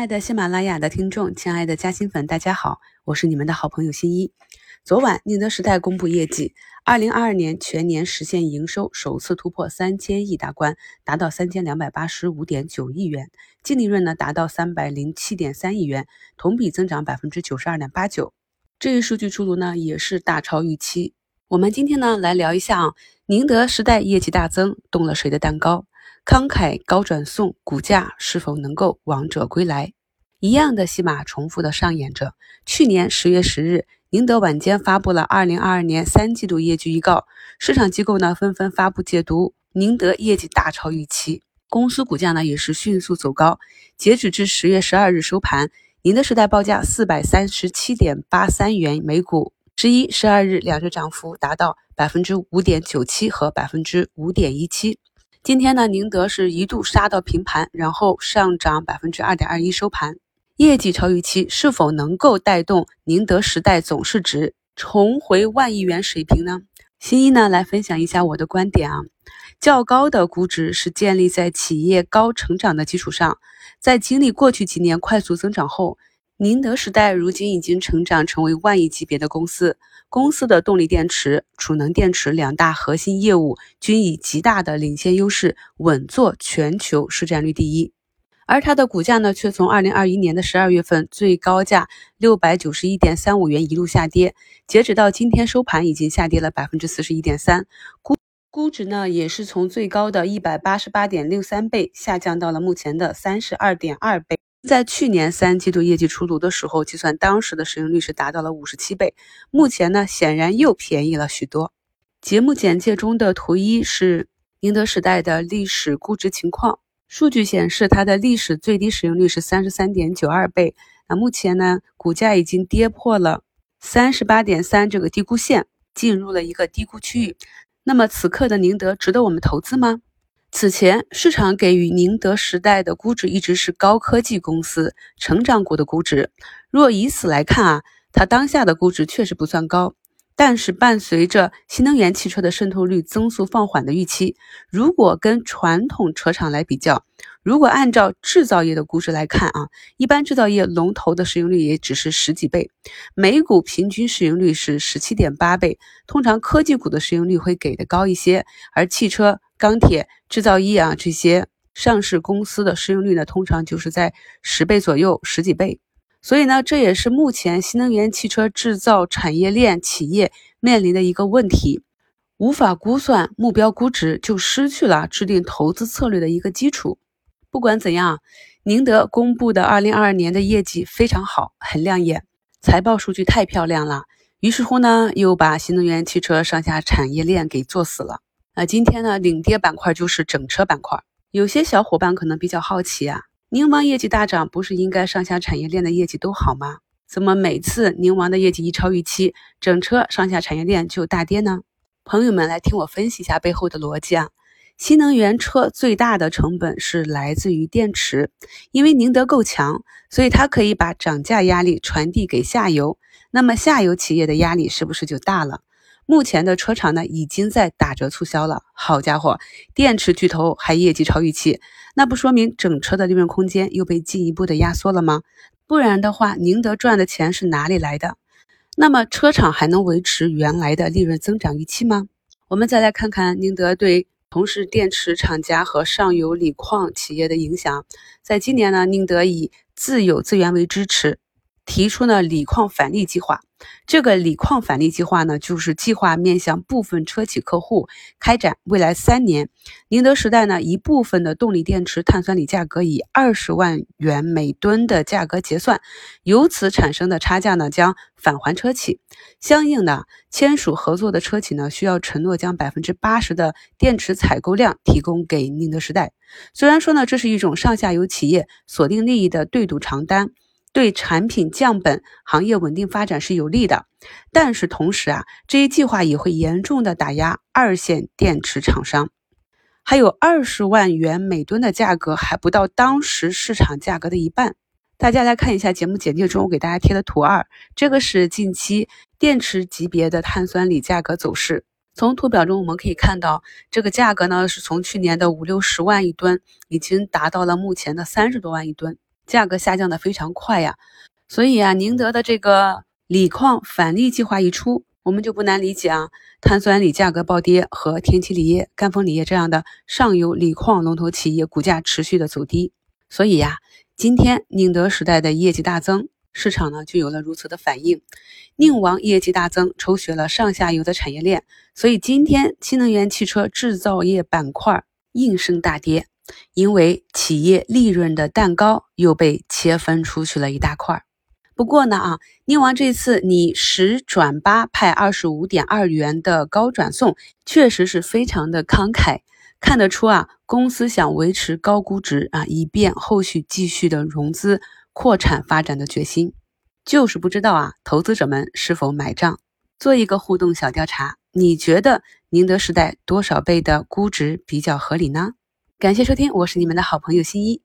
亲爱的喜马拉雅的听众，亲爱的嘉兴粉，大家好，我是你们的好朋友新一。昨晚宁德时代公布业绩，二零二二年全年实现营收首次突破三千亿大关，达到三千两百八十五点九亿元，净利润呢达到三百零七点三亿元，同比增长百分之九十二点八九。这一数据出炉呢，也是大超预期。我们今天呢来聊一下啊，宁德时代业绩大增，动了谁的蛋糕？慷慨高转送，股价是否能够王者归来？一样的戏码重复的上演着。去年十月十日，宁德晚间发布了二零二二年三季度业绩预告，市场机构呢纷纷发布解读，宁德业绩大超预期，公司股价呢也是迅速走高。截止至十月十二日收盘，宁德时代报价四百三十七点八三元每股，十一、十二日两日涨幅达到百分之五点九七和百分之五点一七。今天呢，宁德是一度杀到平盘，然后上涨百分之二点二一收盘，业绩超预期，是否能够带动宁德时代总市值重回万亿元水平呢？新一呢来分享一下我的观点啊，较高的估值是建立在企业高成长的基础上，在经历过去几年快速增长后。宁德时代如今已经成长成为万亿级别的公司，公司的动力电池、储能电池两大核心业务均以极大的领先优势稳坐全球市占率第一，而它的股价呢，却从二零二一年的十二月份最高价六百九十一点三五元一路下跌，截止到今天收盘已经下跌了百分之四十一点三，估估值呢也是从最高的一百八十八点六三倍下降到了目前的三十二点二倍。在去年三季度业绩出炉的时候，计算当时的市盈率是达到了五十七倍。目前呢，显然又便宜了许多。节目简介中的图一是宁德时代的历史估值情况，数据显示它的历史最低市盈率是三十三点九二倍。那目前呢，股价已经跌破了三十八点三这个低估线，进入了一个低估区域。那么此刻的宁德值得我们投资吗？此前，市场给予宁德时代的估值一直是高科技公司、成长股的估值。若以此来看啊，它当下的估值确实不算高。但是，伴随着新能源汽车的渗透率增速放缓的预期，如果跟传统车厂来比较，如果按照制造业的估值来看啊，一般制造业龙头的市盈率也只是十几倍，每股平均市盈率是十七点八倍。通常科技股的市盈率会给的高一些，而汽车。钢铁、制造业啊，这些上市公司的市盈率呢，通常就是在十倍左右、十几倍。所以呢，这也是目前新能源汽车制造产业链企业面临的一个问题，无法估算目标估值，就失去了制定投资策略的一个基础。不管怎样，宁德公布的二零二二年的业绩非常好，很亮眼，财报数据太漂亮了。于是乎呢，又把新能源汽车上下产业链给做死了。那今天呢，领跌板块就是整车板块。有些小伙伴可能比较好奇啊，宁王业绩大涨，不是应该上下产业链的业绩都好吗？怎么每次宁王的业绩一超预期，整车上下产业链就大跌呢？朋友们来听我分析一下背后的逻辑啊。新能源车最大的成本是来自于电池，因为宁德够强，所以它可以把涨价压力传递给下游，那么下游企业的压力是不是就大了？目前的车厂呢，已经在打折促销了。好家伙，电池巨头还业绩超预期，那不说明整车的利润空间又被进一步的压缩了吗？不然的话，宁德赚的钱是哪里来的？那么车厂还能维持原来的利润增长预期吗？我们再来看看宁德对同是电池厂家和上游锂矿企业的影响。在今年呢，宁德以自有资源为支持，提出呢锂矿返利计划。这个锂矿返利计划呢，就是计划面向部分车企客户开展，未来三年，宁德时代呢一部分的动力电池碳酸锂价格以二十万元每吨的价格结算，由此产生的差价呢将返还车企。相应的，签署合作的车企呢需要承诺将百分之八十的电池采购量提供给宁德时代。虽然说呢，这是一种上下游企业锁定利益的对赌长单。对产品降本、行业稳定发展是有利的，但是同时啊，这一计划也会严重的打压二线电池厂商。还有二十万元每吨的价格还不到当时市场价格的一半。大家来看一下节目简介中我给大家贴的图二，这个是近期电池级别的碳酸锂价格走势。从图表中我们可以看到，这个价格呢是从去年的五六十万一吨，已经达到了目前的三十多万一吨。价格下降的非常快呀。所以啊，宁德的这个锂矿返利计划一出，我们就不难理解啊，碳酸锂价格暴跌和天齐锂业、赣锋锂业这样的上游锂矿龙头企业股价持续的走低。所以呀，今天宁德时代的业绩大增。市场呢就有了如此的反应，宁王业绩大增，抽血了上下游的产业链，所以今天新能源汽车制造业板块应声大跌，因为企业利润的蛋糕又被切分出去了一大块。不过呢啊，宁王这次你十转八派二十五点二元的高转送，确实是非常的慷慨，看得出啊，公司想维持高估值啊，以便后续继续的融资。扩产发展的决心，就是不知道啊，投资者们是否买账？做一个互动小调查，你觉得宁德时代多少倍的估值比较合理呢？感谢收听，我是你们的好朋友新一。